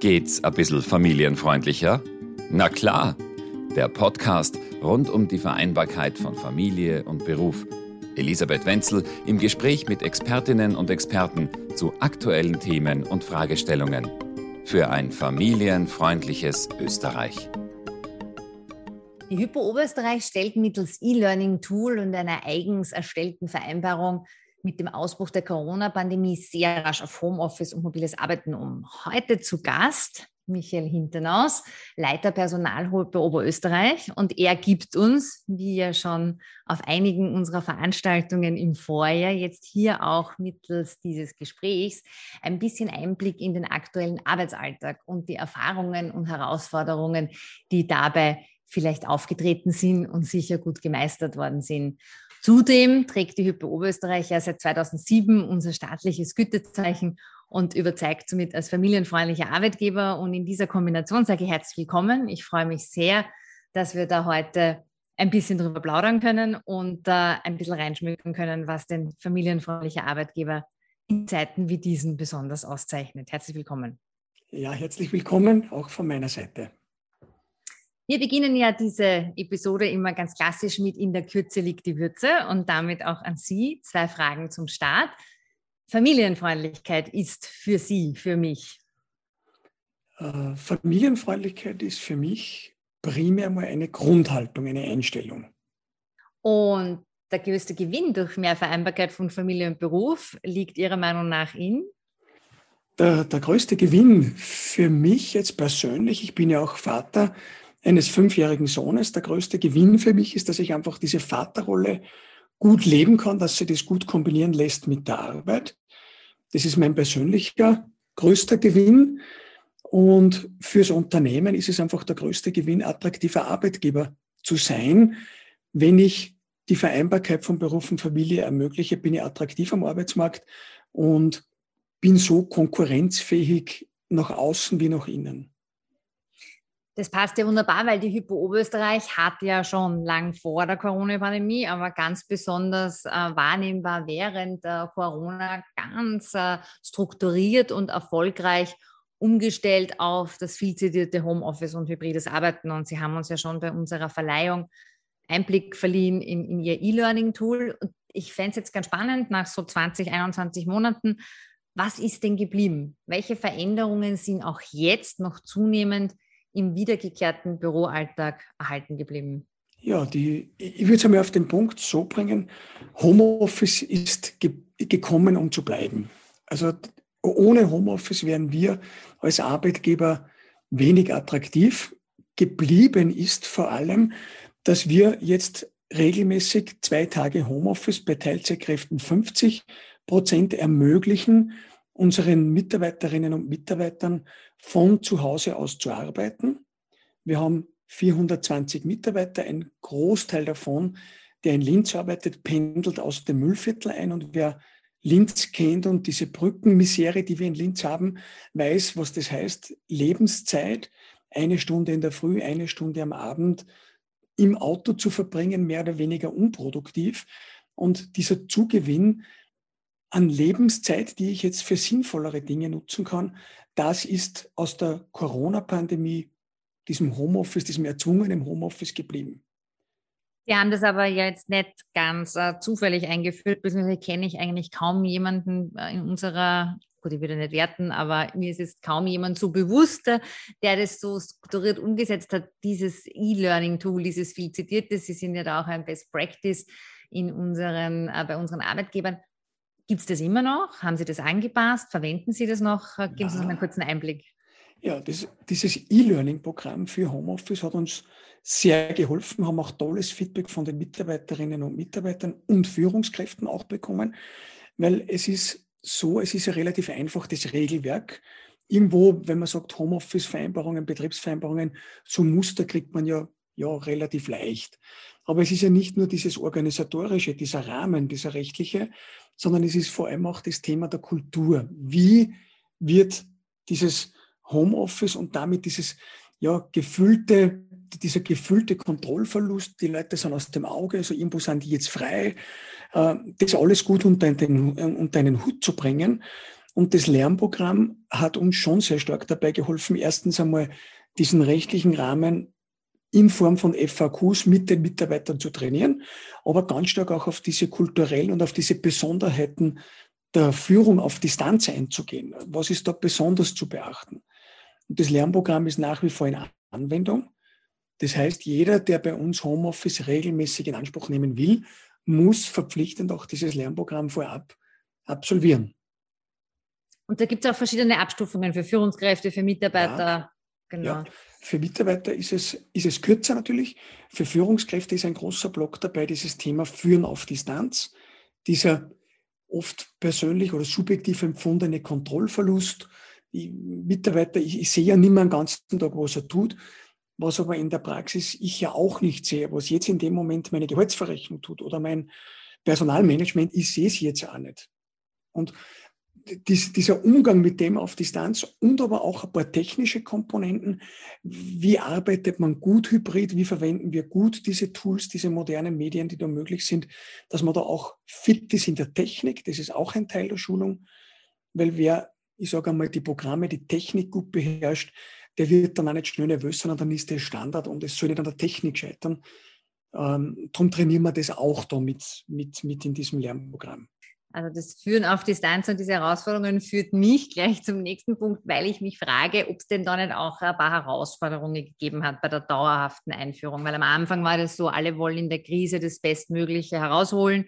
Geht's ein bisschen familienfreundlicher? Na klar, der Podcast rund um die Vereinbarkeit von Familie und Beruf. Elisabeth Wenzel im Gespräch mit Expertinnen und Experten zu aktuellen Themen und Fragestellungen. Für ein familienfreundliches Österreich. Die Hypo Oberösterreich stellt mittels E-Learning-Tool und einer eigens erstellten Vereinbarung mit dem Ausbruch der Corona-Pandemie sehr rasch auf Homeoffice und mobiles Arbeiten um. Heute zu Gast Michael Hinternaus, Leiter Personalhulpe Oberösterreich. Und er gibt uns, wie ja schon auf einigen unserer Veranstaltungen im Vorjahr, jetzt hier auch mittels dieses Gesprächs ein bisschen Einblick in den aktuellen Arbeitsalltag und die Erfahrungen und Herausforderungen, die dabei vielleicht aufgetreten sind und sicher gut gemeistert worden sind. Zudem trägt die Hypo Oberösterreich ja seit 2007 unser staatliches Gütezeichen und überzeugt somit als familienfreundlicher Arbeitgeber. Und in dieser Kombination sage ich herzlich willkommen. Ich freue mich sehr, dass wir da heute ein bisschen drüber plaudern können und äh, ein bisschen reinschmücken können, was den familienfreundlicher Arbeitgeber in Zeiten wie diesen besonders auszeichnet. Herzlich willkommen. Ja, herzlich willkommen auch von meiner Seite. Wir beginnen ja diese Episode immer ganz klassisch mit In der Kürze liegt die Würze und damit auch an Sie zwei Fragen zum Start. Familienfreundlichkeit ist für Sie, für mich? Äh, Familienfreundlichkeit ist für mich primär mal eine Grundhaltung, eine Einstellung. Und der größte Gewinn durch mehr Vereinbarkeit von Familie und Beruf liegt Ihrer Meinung nach in? Der, der größte Gewinn für mich jetzt persönlich, ich bin ja auch Vater, eines fünfjährigen Sohnes. Der größte Gewinn für mich ist, dass ich einfach diese Vaterrolle gut leben kann, dass sie das gut kombinieren lässt mit der Arbeit. Das ist mein persönlicher größter Gewinn. Und fürs Unternehmen ist es einfach der größte Gewinn, attraktiver Arbeitgeber zu sein. Wenn ich die Vereinbarkeit von Beruf und Familie ermögliche, bin ich attraktiv am Arbeitsmarkt und bin so konkurrenzfähig nach außen wie nach innen. Das passt ja wunderbar, weil die Hypo Oberösterreich hat ja schon lang vor der Corona-Pandemie, aber ganz besonders äh, wahrnehmbar während der Corona ganz äh, strukturiert und erfolgreich umgestellt auf das viel zitierte Homeoffice und hybrides Arbeiten. Und Sie haben uns ja schon bei unserer Verleihung Einblick verliehen in, in Ihr E-Learning-Tool. Ich fände es jetzt ganz spannend, nach so 20, 21 Monaten, was ist denn geblieben? Welche Veränderungen sind auch jetzt noch zunehmend im wiedergekehrten Büroalltag erhalten geblieben? Ja, die, ich würde es einmal auf den Punkt so bringen, Homeoffice ist ge gekommen, um zu bleiben. Also ohne Homeoffice wären wir als Arbeitgeber wenig attraktiv. Geblieben ist vor allem, dass wir jetzt regelmäßig zwei Tage Homeoffice bei Teilzeitkräften 50 Prozent ermöglichen, unseren Mitarbeiterinnen und Mitarbeitern von zu Hause aus zu arbeiten. Wir haben 420 Mitarbeiter, ein Großteil davon, der in Linz arbeitet, pendelt aus dem Müllviertel ein und wer Linz kennt und diese Brückenmisere, die wir in Linz haben, weiß, was das heißt. Lebenszeit, eine Stunde in der Früh, eine Stunde am Abend im Auto zu verbringen, mehr oder weniger unproduktiv. Und dieser Zugewinn an Lebenszeit, die ich jetzt für sinnvollere Dinge nutzen kann, das ist aus der Corona-Pandemie, diesem Homeoffice, diesem erzwungenen Homeoffice geblieben. Sie haben das aber jetzt nicht ganz äh, zufällig eingeführt, beziehungsweise kenne ich eigentlich kaum jemanden äh, in unserer, gut, ich würde nicht werten, aber mir ist es kaum jemand so bewusst, der das so strukturiert umgesetzt hat, dieses E-Learning-Tool, dieses viel zitierte, Sie sind ja da auch ein Best Practice in unseren, äh, bei unseren Arbeitgebern. Gibt es das immer noch? Haben Sie das angepasst? Verwenden Sie das noch? Geben ja. Sie uns einen kurzen Einblick. Ja, das, dieses E-Learning-Programm für Homeoffice hat uns sehr geholfen, Wir haben auch tolles Feedback von den Mitarbeiterinnen und Mitarbeitern und Führungskräften auch bekommen, weil es ist so, es ist ja relativ einfach, das Regelwerk. Irgendwo, wenn man sagt Homeoffice-Vereinbarungen, Betriebsvereinbarungen, so Muster kriegt man ja, ja relativ leicht. Aber es ist ja nicht nur dieses organisatorische, dieser Rahmen, dieser rechtliche, sondern es ist vor allem auch das Thema der Kultur. Wie wird dieses Homeoffice und damit dieses ja, gefüllte, dieser gefüllte Kontrollverlust, die Leute sind aus dem Auge, also irgendwo sind die jetzt frei, äh, das alles gut unter, den, unter einen Hut zu bringen. Und das Lernprogramm hat uns schon sehr stark dabei geholfen, erstens einmal diesen rechtlichen Rahmen in Form von FAQs mit den Mitarbeitern zu trainieren, aber ganz stark auch auf diese kulturellen und auf diese Besonderheiten der Führung auf Distanz einzugehen. Was ist da besonders zu beachten? Und das Lernprogramm ist nach wie vor in Anwendung. Das heißt, jeder, der bei uns Homeoffice regelmäßig in Anspruch nehmen will, muss verpflichtend auch dieses Lernprogramm vorab absolvieren. Und da gibt es auch verschiedene Abstufungen für Führungskräfte, für Mitarbeiter. Ja, genau. Ja. Für Mitarbeiter ist es, ist es kürzer natürlich. Für Führungskräfte ist ein großer Block dabei, dieses Thema Führen auf Distanz. Dieser oft persönlich oder subjektiv empfundene Kontrollverlust. Die Mitarbeiter, ich, ich sehe ja nicht mehr den ganzen Tag, was er tut, was aber in der Praxis ich ja auch nicht sehe, was jetzt in dem Moment meine Gehaltsverrechnung tut oder mein Personalmanagement, ich sehe es jetzt auch nicht. Und dies, dieser Umgang mit dem auf Distanz und aber auch ein paar technische Komponenten. Wie arbeitet man gut hybrid? Wie verwenden wir gut diese Tools, diese modernen Medien, die da möglich sind, dass man da auch fit ist in der Technik? Das ist auch ein Teil der Schulung, weil wer, ich sage einmal, die Programme, die Technik gut beherrscht, der wird dann auch nicht schnell nervös, sondern dann ist der Standard und es soll nicht an der Technik scheitern. Ähm, darum trainieren wir das auch da mit, mit, mit in diesem Lernprogramm. Also das Führen auf Distanz und diese Herausforderungen führt mich gleich zum nächsten Punkt, weil ich mich frage, ob es denn da nicht auch ein paar Herausforderungen gegeben hat bei der dauerhaften Einführung. Weil am Anfang war das so, alle wollen in der Krise das Bestmögliche herausholen.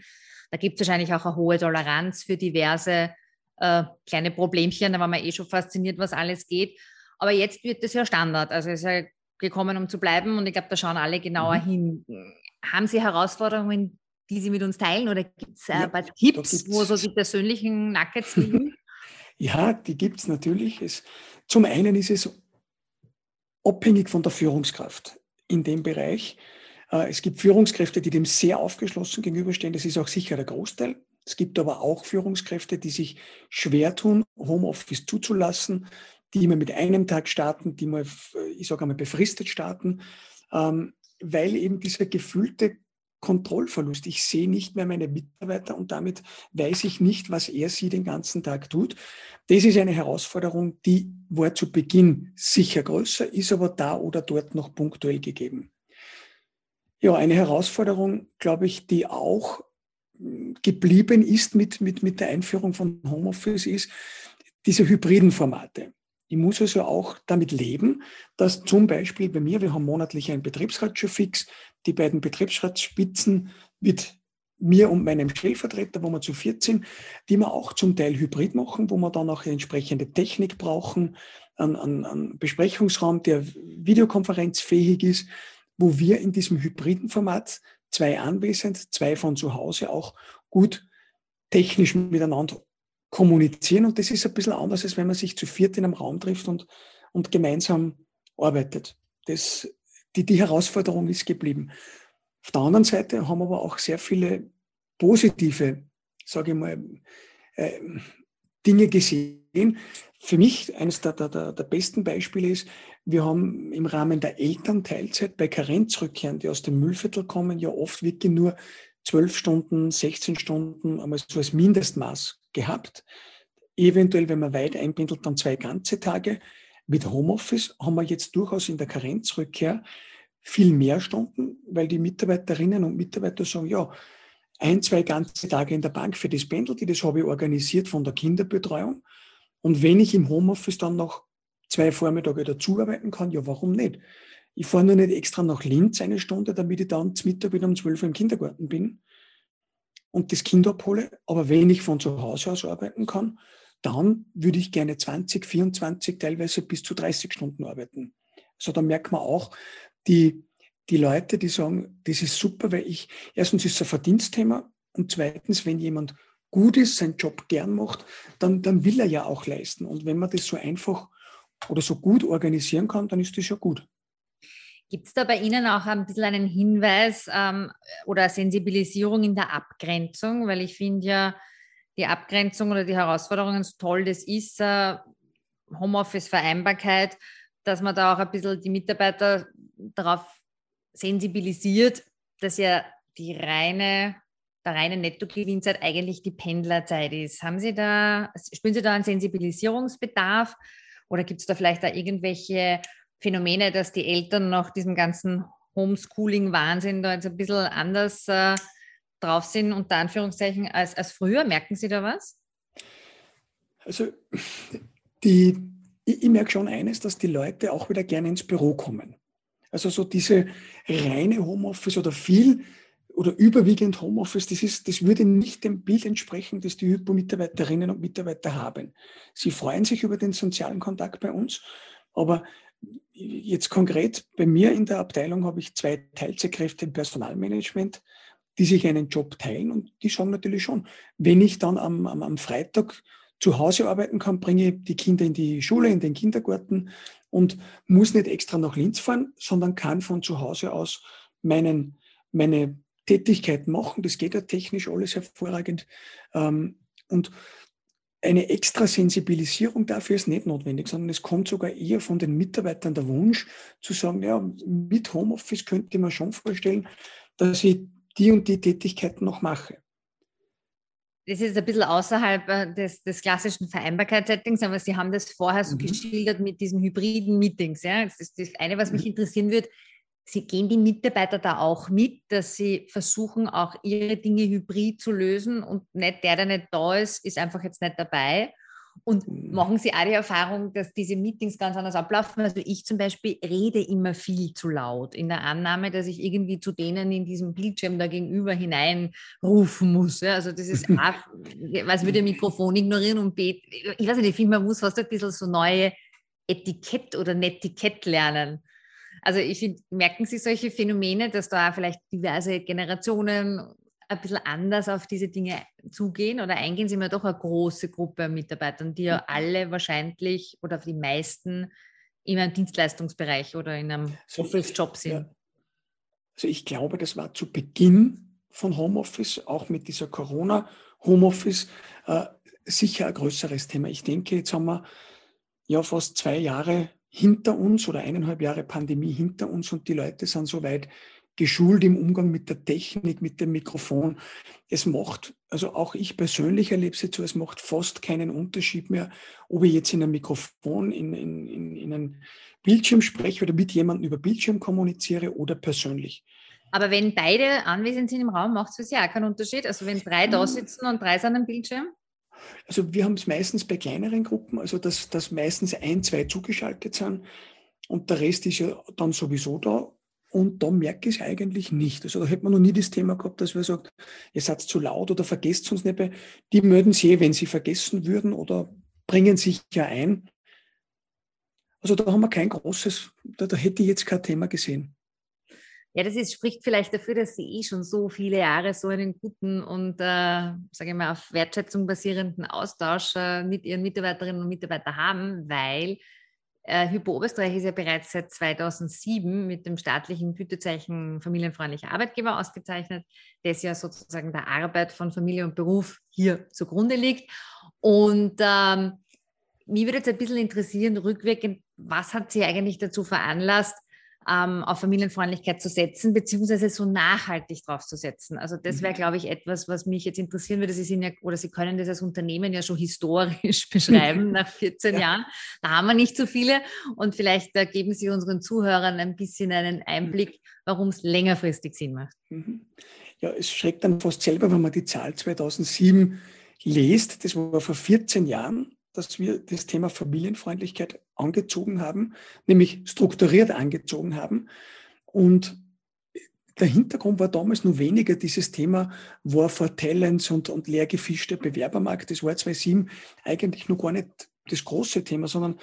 Da gibt es wahrscheinlich auch eine hohe Toleranz für diverse äh, kleine Problemchen. Da war man eh schon fasziniert, was alles geht. Aber jetzt wird das ja Standard. Also es ist ja gekommen, um zu bleiben. Und ich glaube, da schauen alle genauer mhm. hin. Haben Sie Herausforderungen, die Sie mit uns teilen? Oder gibt es äh, ja, Tipps, wo so die persönlichen Nuggets liegen? ja, die gibt es natürlich. Es, zum einen ist es abhängig von der Führungskraft in dem Bereich. Äh, es gibt Führungskräfte, die dem sehr aufgeschlossen gegenüberstehen. Das ist auch sicher der Großteil. Es gibt aber auch Führungskräfte, die sich schwer tun, Homeoffice zuzulassen, die immer mit einem Tag starten, die mal, ich sage einmal, befristet starten, ähm, weil eben dieser gefühlte Kontrollverlust. Ich sehe nicht mehr meine Mitarbeiter und damit weiß ich nicht, was er sie den ganzen Tag tut. Das ist eine Herausforderung, die war zu Beginn sicher größer, ist aber da oder dort noch punktuell gegeben. Ja, eine Herausforderung, glaube ich, die auch hm, geblieben ist mit, mit, mit der Einführung von Homeoffice, ist diese hybriden Formate. Ich muss also auch damit leben, dass zum Beispiel bei mir, wir haben monatlich einen Betriebsrat schon fix, die beiden Betriebsratsspitzen mit mir und meinem Stellvertreter, wo wir zu 14, die wir auch zum Teil hybrid machen, wo wir dann auch entsprechende Technik brauchen, einen, einen, einen Besprechungsraum, der videokonferenzfähig ist, wo wir in diesem hybriden Format zwei anwesend, zwei von zu Hause auch gut technisch miteinander kommunizieren. Und das ist ein bisschen anders, als wenn man sich zu viert in einem Raum trifft und, und gemeinsam arbeitet. Das die, die Herausforderung ist geblieben. Auf der anderen Seite haben aber auch sehr viele positive, sage ich mal, äh, Dinge gesehen. Für mich eines der, der, der besten Beispiele ist, wir haben im Rahmen der Elternteilzeit bei Karenzrückkehren, die aus dem Müllviertel kommen, ja oft wirklich nur 12 Stunden, 16 Stunden einmal so als Mindestmaß gehabt. Eventuell, wenn man weit einbindelt, dann zwei ganze Tage. Mit Homeoffice haben wir jetzt durchaus in der Karenzrückkehr viel mehr Stunden, weil die Mitarbeiterinnen und Mitarbeiter sagen, ja, ein, zwei ganze Tage in der Bank für das Pendeln, das habe ich organisiert von der Kinderbetreuung. Und wenn ich im Homeoffice dann noch zwei Vormittage dazuarbeiten kann, ja, warum nicht? Ich fahre nur nicht extra nach Linz eine Stunde, damit ich dann zum Mittag wieder um 12 Uhr im Kindergarten bin und das Kind abhole. Aber wenn ich von zu Hause aus arbeiten kann, dann würde ich gerne 20, 24, teilweise bis zu 30 Stunden arbeiten. Also da merkt man auch, die, die Leute, die sagen, das ist super, weil ich, erstens ist es ein Verdienstthema und zweitens, wenn jemand gut ist, seinen Job gern macht, dann, dann will er ja auch leisten. Und wenn man das so einfach oder so gut organisieren kann, dann ist das ja gut. Gibt es da bei Ihnen auch ein bisschen einen Hinweis ähm, oder Sensibilisierung in der Abgrenzung? Weil ich finde ja, die Abgrenzung oder die Herausforderungen, so toll das ist, äh, Homeoffice-Vereinbarkeit, dass man da auch ein bisschen die Mitarbeiter darauf sensibilisiert, dass ja die reine, der reine Nettogewinnzeit eigentlich die Pendlerzeit ist. Haben Sie da, spüren Sie da einen Sensibilisierungsbedarf oder gibt es da vielleicht da irgendwelche Phänomene, dass die Eltern nach diesem ganzen Homeschooling-Wahnsinn da jetzt ein bisschen anders äh, drauf sind, unter Anführungszeichen, als, als früher? Merken Sie da was? Also die, ich, ich merke schon eines, dass die Leute auch wieder gerne ins Büro kommen. Also so diese reine Homeoffice oder viel oder überwiegend Homeoffice, das, ist, das würde nicht dem Bild entsprechen, das die Hypo-Mitarbeiterinnen und Mitarbeiter haben. Sie freuen sich über den sozialen Kontakt bei uns, aber jetzt konkret bei mir in der Abteilung habe ich zwei Teilzeitkräfte im Personalmanagement, die sich einen Job teilen und die sagen natürlich schon, wenn ich dann am, am, am Freitag zu Hause arbeiten kann, bringe ich die Kinder in die Schule, in den Kindergarten und muss nicht extra nach Linz fahren, sondern kann von zu Hause aus meinen, meine Tätigkeiten machen. Das geht ja technisch alles hervorragend. Ähm, und eine extra Sensibilisierung dafür ist nicht notwendig, sondern es kommt sogar eher von den Mitarbeitern der Wunsch zu sagen, ja, mit Homeoffice könnte mir schon vorstellen, dass ich die und die Tätigkeiten noch mache das ist ein bisschen außerhalb äh, des, des klassischen Vereinbarkeitssettings, aber Sie haben das vorher so mhm. geschildert mit diesen hybriden Meetings. Ja? Das ist das eine, was mich mhm. interessieren würde. Sie gehen die Mitarbeiter da auch mit, dass sie versuchen, auch ihre Dinge hybrid zu lösen und nicht der, der nicht da ist, ist einfach jetzt nicht dabei. Und mhm. machen Sie auch die Erfahrung, dass diese Meetings ganz anders ablaufen? Also ich zum Beispiel rede immer viel zu laut in der Annahme, dass ich irgendwie zu denen in diesem Bildschirm da gegenüber hineinrufen muss. Also das ist auch, was würde Mikrofon ignorieren und beten. Ich weiß nicht, ich finde, man muss fast ein bisschen so neue Etikett oder Netiquette lernen. Also ich merken Sie solche Phänomene, dass da vielleicht diverse Generationen ein bisschen anders auf diese Dinge zugehen oder eingehen Sie mir doch eine große Gruppe an Mitarbeitern, die ja alle wahrscheinlich oder die meisten in einem Dienstleistungsbereich oder in einem Office-Job sind? Ja. Also ich glaube, das war zu Beginn von Homeoffice, auch mit dieser Corona-Homeoffice, äh, sicher ein größeres Thema. Ich denke, jetzt haben wir ja fast zwei Jahre hinter uns oder eineinhalb Jahre Pandemie hinter uns und die Leute sind so weit geschult im Umgang mit der Technik, mit dem Mikrofon. Es macht, also auch ich persönlich erlebe es jetzt so, es macht fast keinen Unterschied mehr, ob ich jetzt in einem Mikrofon, in, in, in, in einem Bildschirm spreche oder mit jemandem über Bildschirm kommuniziere oder persönlich. Aber wenn beide anwesend sind im Raum, macht es für Sie auch keinen Unterschied? Also wenn drei da hm. sitzen und drei sind am Bildschirm? Also wir haben es meistens bei kleineren Gruppen, also dass, dass meistens ein, zwei zugeschaltet sind und der Rest ist ja dann sowieso da und da merke ich es eigentlich nicht. Also da hätte man noch nie das Thema gehabt, dass wir sagt, ihr seid zu laut oder vergesst uns nicht. Mehr. Die melden sich eh, wenn sie vergessen würden oder bringen sich ja ein. Also da haben wir kein großes, da, da hätte ich jetzt kein Thema gesehen. Ja, das ist, spricht vielleicht dafür, dass Sie eh schon so viele Jahre so einen guten und, äh, sage ich mal, auf Wertschätzung basierenden Austausch äh, mit Ihren Mitarbeiterinnen und Mitarbeitern haben, weil äh, Hypo Oberösterreich ist ja bereits seit 2007 mit dem staatlichen Gütezeichen familienfreundlicher Arbeitgeber ausgezeichnet, das ja sozusagen der Arbeit von Familie und Beruf hier zugrunde liegt. Und ähm, mich würde jetzt ein bisschen interessieren, rückwirkend, was hat Sie eigentlich dazu veranlasst, ähm, auf Familienfreundlichkeit zu setzen, beziehungsweise so nachhaltig drauf zu setzen. Also das wäre, mhm. glaube ich, etwas, was mich jetzt interessieren würde. Sie sind ja, oder Sie können das als Unternehmen ja schon historisch beschreiben nach 14 ja. Jahren. Da haben wir nicht so viele. Und vielleicht äh, geben Sie unseren Zuhörern ein bisschen einen Einblick, warum es längerfristig Sinn macht. Mhm. Ja, es schreckt dann fast selber, wenn man die Zahl 2007 liest. Das war vor 14 Jahren dass wir das Thema Familienfreundlichkeit angezogen haben, nämlich strukturiert angezogen haben. Und der Hintergrund war damals nur weniger dieses Thema War for Talents und, und leer gefischter Bewerbermarkt. Das war 2007 eigentlich noch gar nicht das große Thema, sondern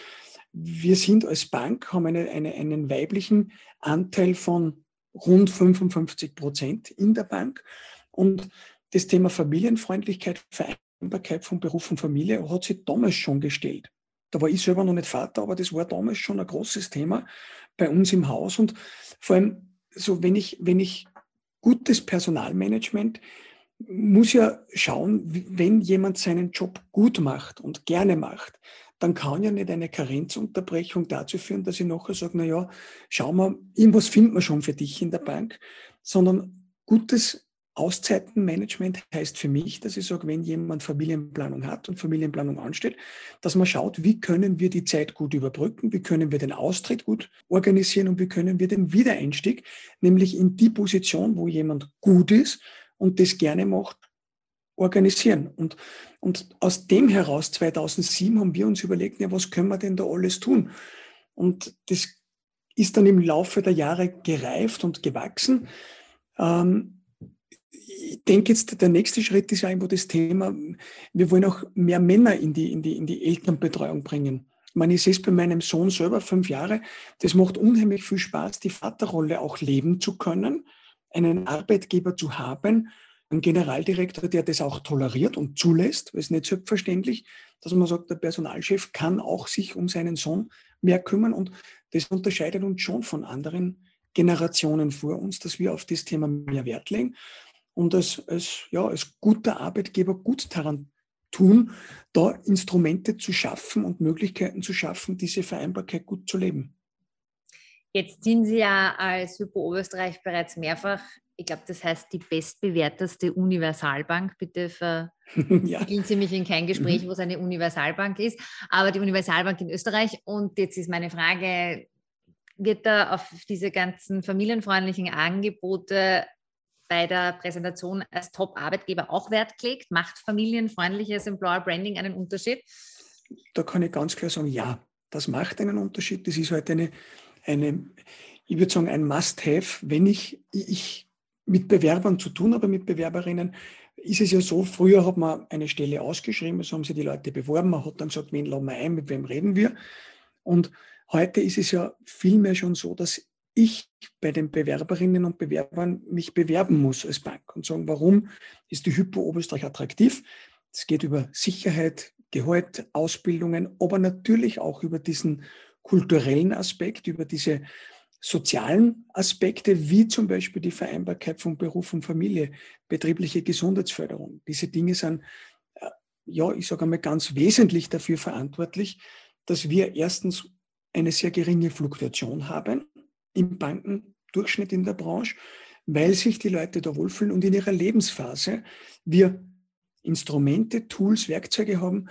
wir sind als Bank, haben eine, eine, einen weiblichen Anteil von rund 55 Prozent in der Bank. Und das Thema Familienfreundlichkeit, Vereinbarkeit von Beruf und Familie hat sich damals schon gestellt. Da war ich selber noch nicht Vater, aber das war damals schon ein großes Thema bei uns im Haus. Und vor allem, so wenn ich, wenn ich gutes Personalmanagement muss ja schauen, wenn jemand seinen Job gut macht und gerne macht, dann kann ja nicht eine Karenzunterbrechung dazu führen, dass ich nachher sage, na ja, schau mal, irgendwas finden wir schon für dich in der Bank, sondern gutes Auszeitenmanagement heißt für mich, dass ich sage, wenn jemand Familienplanung hat und Familienplanung ansteht, dass man schaut, wie können wir die Zeit gut überbrücken, wie können wir den Austritt gut organisieren und wie können wir den Wiedereinstieg, nämlich in die Position, wo jemand gut ist und das gerne macht, organisieren. Und, und aus dem heraus, 2007, haben wir uns überlegt, ja, was können wir denn da alles tun? Und das ist dann im Laufe der Jahre gereift und gewachsen. Ähm, ich denke jetzt, der nächste Schritt ist einfach das Thema, wir wollen auch mehr Männer in die, in die, in die Elternbetreuung bringen. Ich meine, ich sehe es bei meinem Sohn selber, fünf Jahre, das macht unheimlich viel Spaß, die Vaterrolle auch leben zu können, einen Arbeitgeber zu haben, einen Generaldirektor, der das auch toleriert und zulässt, weil es nicht selbstverständlich, dass man sagt, der Personalchef kann auch sich um seinen Sohn mehr kümmern und das unterscheidet uns schon von anderen Generationen vor uns, dass wir auf das Thema mehr Wert legen und als, als, ja, als guter Arbeitgeber gut daran tun, da Instrumente zu schaffen und Möglichkeiten zu schaffen, diese Vereinbarkeit gut zu leben. Jetzt sind Sie ja als Hypo Oberösterreich bereits mehrfach, ich glaube, das heißt die bestbewerteste Universalbank. Bitte verwickeln ja. Sie mich in kein Gespräch, mhm. wo es eine Universalbank ist, aber die Universalbank in Österreich. Und jetzt ist meine Frage, wird da auf diese ganzen familienfreundlichen Angebote bei der Präsentation als Top-Arbeitgeber auch Wert gelegt? Macht familienfreundliches Employer Branding einen Unterschied? Da kann ich ganz klar sagen, ja, das macht einen Unterschied. Das ist halt eine, eine ich würde sagen, ein Must-Have, wenn ich, ich mit Bewerbern zu tun habe, mit Bewerberinnen, ist es ja so, früher hat man eine Stelle ausgeschrieben, so haben sich die Leute beworben, man hat dann gesagt, wen laden wir ein, mit wem reden wir. Und heute ist es ja vielmehr schon so, dass ich bei den Bewerberinnen und Bewerbern mich bewerben muss als Bank und sagen, warum ist die Hypo Oberösterreich attraktiv? Es geht über Sicherheit, Gehalt, Ausbildungen, aber natürlich auch über diesen kulturellen Aspekt, über diese sozialen Aspekte, wie zum Beispiel die Vereinbarkeit von Beruf und Familie, betriebliche Gesundheitsförderung. Diese Dinge sind, äh, ja, ich sage einmal ganz wesentlich dafür verantwortlich, dass wir erstens eine sehr geringe Fluktuation haben im Bankendurchschnitt in der Branche, weil sich die Leute da wohlfühlen und in ihrer Lebensphase wir Instrumente, Tools, Werkzeuge haben,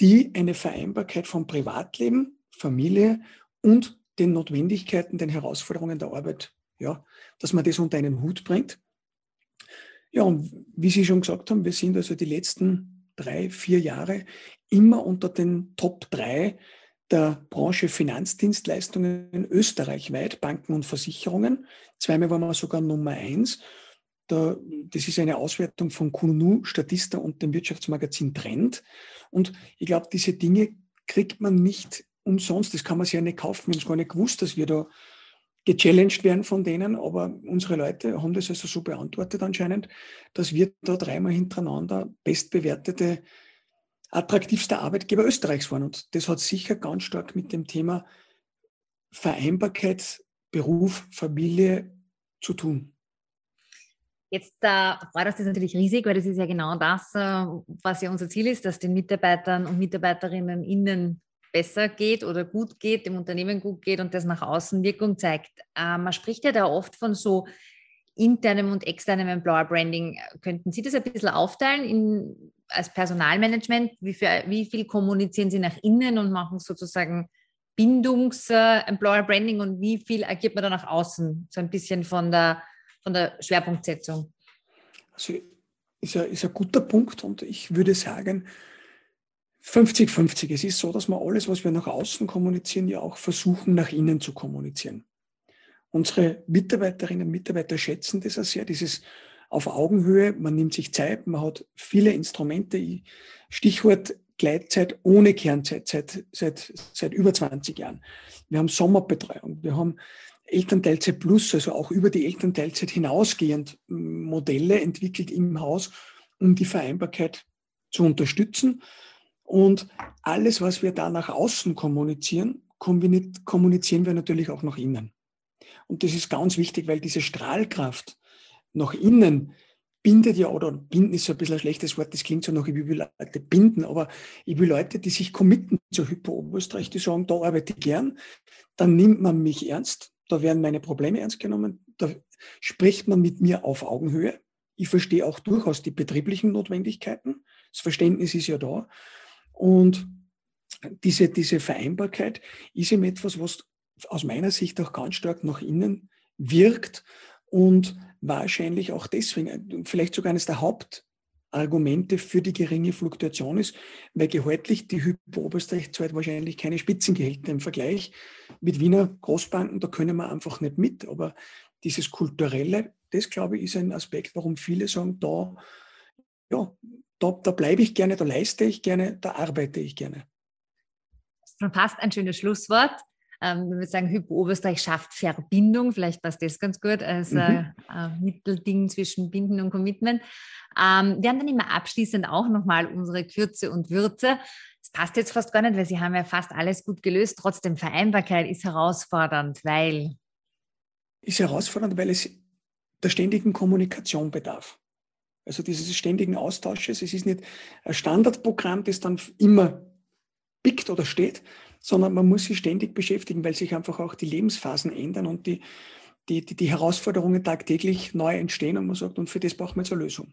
die eine Vereinbarkeit von Privatleben, Familie und den Notwendigkeiten, den Herausforderungen der Arbeit, ja, dass man das unter einen Hut bringt. Ja, und wie Sie schon gesagt haben, wir sind also die letzten drei, vier Jahre immer unter den Top drei der Branche Finanzdienstleistungen österreichweit, Banken und Versicherungen. Zweimal waren wir sogar Nummer eins. Da, das ist eine Auswertung von Kununu, Statista und dem Wirtschaftsmagazin Trend. Und ich glaube, diese Dinge kriegt man nicht umsonst. Das kann man sich ja nicht kaufen. Wir haben es gar nicht gewusst, dass wir da gechallenged werden von denen. Aber unsere Leute haben das also so beantwortet anscheinend, dass wir da dreimal hintereinander bestbewertete attraktivster Arbeitgeber Österreichs waren. Und das hat sicher ganz stark mit dem Thema Vereinbarkeit, Beruf, Familie zu tun. Jetzt äh, freut uns das natürlich riesig, weil das ist ja genau das, äh, was ja unser Ziel ist, dass den Mitarbeitern und Mitarbeiterinnen innen besser geht oder gut geht, dem Unternehmen gut geht und das nach außen Wirkung zeigt. Äh, man spricht ja da oft von so internem und externem Employer Branding. Könnten Sie das ein bisschen aufteilen in, als Personalmanagement? Wie, für, wie viel kommunizieren Sie nach innen und machen sozusagen Bindungs-Employer äh, Branding und wie viel agiert man da nach außen? So ein bisschen von der, von der Schwerpunktsetzung. Also ist ein, ist ein guter Punkt und ich würde sagen, 50-50. Es ist so, dass wir alles, was wir nach außen kommunizieren, ja auch versuchen, nach innen zu kommunizieren. Unsere Mitarbeiterinnen und Mitarbeiter schätzen das auch sehr, dieses auf Augenhöhe, man nimmt sich Zeit, man hat viele Instrumente. Stichwort Gleitzeit ohne Kernzeit seit, seit, seit über 20 Jahren. Wir haben Sommerbetreuung, wir haben Elternteilzeit Plus, also auch über die Elternteilzeit hinausgehend Modelle entwickelt im Haus, um die Vereinbarkeit zu unterstützen. Und alles, was wir da nach außen kommunizieren, kommunizieren wir natürlich auch nach innen. Und das ist ganz wichtig, weil diese Strahlkraft nach innen bindet ja, oder binden ist so ein bisschen ein schlechtes Wort, das klingt so nach, ich will Leute binden, aber ich will Leute, die sich committen zur Hypo Oberösterreich, die sagen, da arbeite ich gern, dann nimmt man mich ernst, da werden meine Probleme ernst genommen, da spricht man mit mir auf Augenhöhe, Ich verstehe auch durchaus die betrieblichen Notwendigkeiten. Das Verständnis ist ja da. Und diese, diese Vereinbarkeit ist eben etwas, was aus meiner Sicht auch ganz stark nach innen wirkt und wahrscheinlich auch deswegen, vielleicht sogar eines der Hauptargumente für die geringe Fluktuation ist, weil gehaltlich die Hypo Oberösterreich zahlt wahrscheinlich keine Spitzengehälter im Vergleich mit Wiener Großbanken, da können wir einfach nicht mit. Aber dieses Kulturelle, das glaube ich, ist ein Aspekt, warum viele sagen, da, ja, da, da bleibe ich gerne, da leiste ich gerne, da arbeite ich gerne. Schon fast ein schönes Schlusswort. Ähm, wir würden sagen, Hypo Oberösterreich schafft Verbindung. Vielleicht passt das ganz gut als mhm. äh, äh, Mittelding zwischen Binden und Commitment. Ähm, wir haben dann immer abschließend auch nochmal unsere Kürze und Würze. Das passt jetzt fast gar nicht, weil Sie haben ja fast alles gut gelöst. Trotzdem, Vereinbarkeit ist herausfordernd, weil. Ist herausfordernd, weil es der ständigen Kommunikation bedarf. Also dieses ständigen Austausches. Es ist nicht ein Standardprogramm, das dann immer pickt oder steht, sondern man muss sich ständig beschäftigen, weil sich einfach auch die Lebensphasen ändern und die, die, die, die Herausforderungen tagtäglich neu entstehen und man sagt, und für das braucht man jetzt eine Lösung.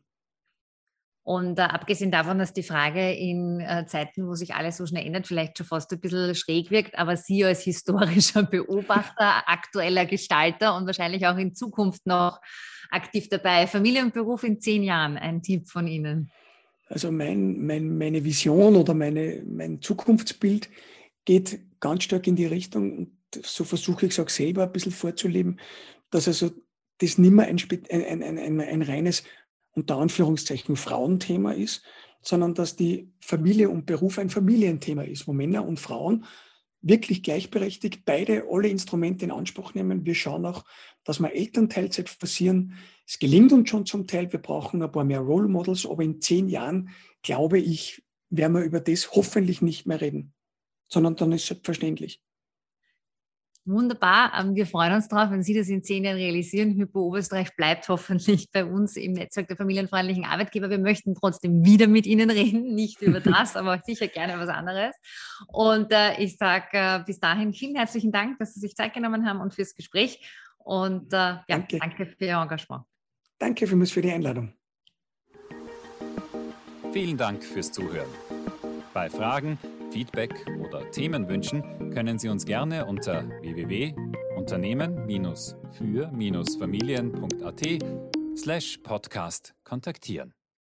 Und äh, abgesehen davon, dass die Frage in äh, Zeiten, wo sich alles so schnell ändert, vielleicht schon fast ein bisschen schräg wirkt, aber Sie als historischer Beobachter, aktueller Gestalter und wahrscheinlich auch in Zukunft noch aktiv dabei. Familie und Beruf in zehn Jahren, ein Tipp von Ihnen. Also mein, mein, meine Vision oder meine, mein Zukunftsbild geht ganz stark in die Richtung, und so versuche ich es auch selber ein bisschen vorzuleben, dass also das nicht mehr ein, ein, ein, ein, ein reines, unter Anführungszeichen, Frauenthema ist, sondern dass die Familie und Beruf ein Familienthema ist, wo Männer und Frauen wirklich gleichberechtigt beide alle Instrumente in Anspruch nehmen. Wir schauen auch, dass wir Elternteilzeit forcieren. Es gelingt uns schon zum Teil. Wir brauchen ein paar mehr Role Models, aber in zehn Jahren, glaube ich, werden wir über das hoffentlich nicht mehr reden sondern dann ist es selbstverständlich. Wunderbar. Ähm, wir freuen uns darauf, wenn Sie das in zehn Jahren realisieren. Hypo Oberösterreich bleibt hoffentlich bei uns im Netzwerk der familienfreundlichen Arbeitgeber. Wir möchten trotzdem wieder mit Ihnen reden, nicht über das, aber sicher gerne was anderes. Und äh, ich sage äh, bis dahin vielen herzlichen Dank, dass Sie sich Zeit genommen haben und fürs Gespräch. Und äh, ja, danke. danke für Ihr Engagement. Danke vielmals für die Einladung. Vielen Dank fürs Zuhören. Bei Fragen Feedback oder Themenwünschen können Sie uns gerne unter www.unternehmen-für-familien.at slash podcast kontaktieren.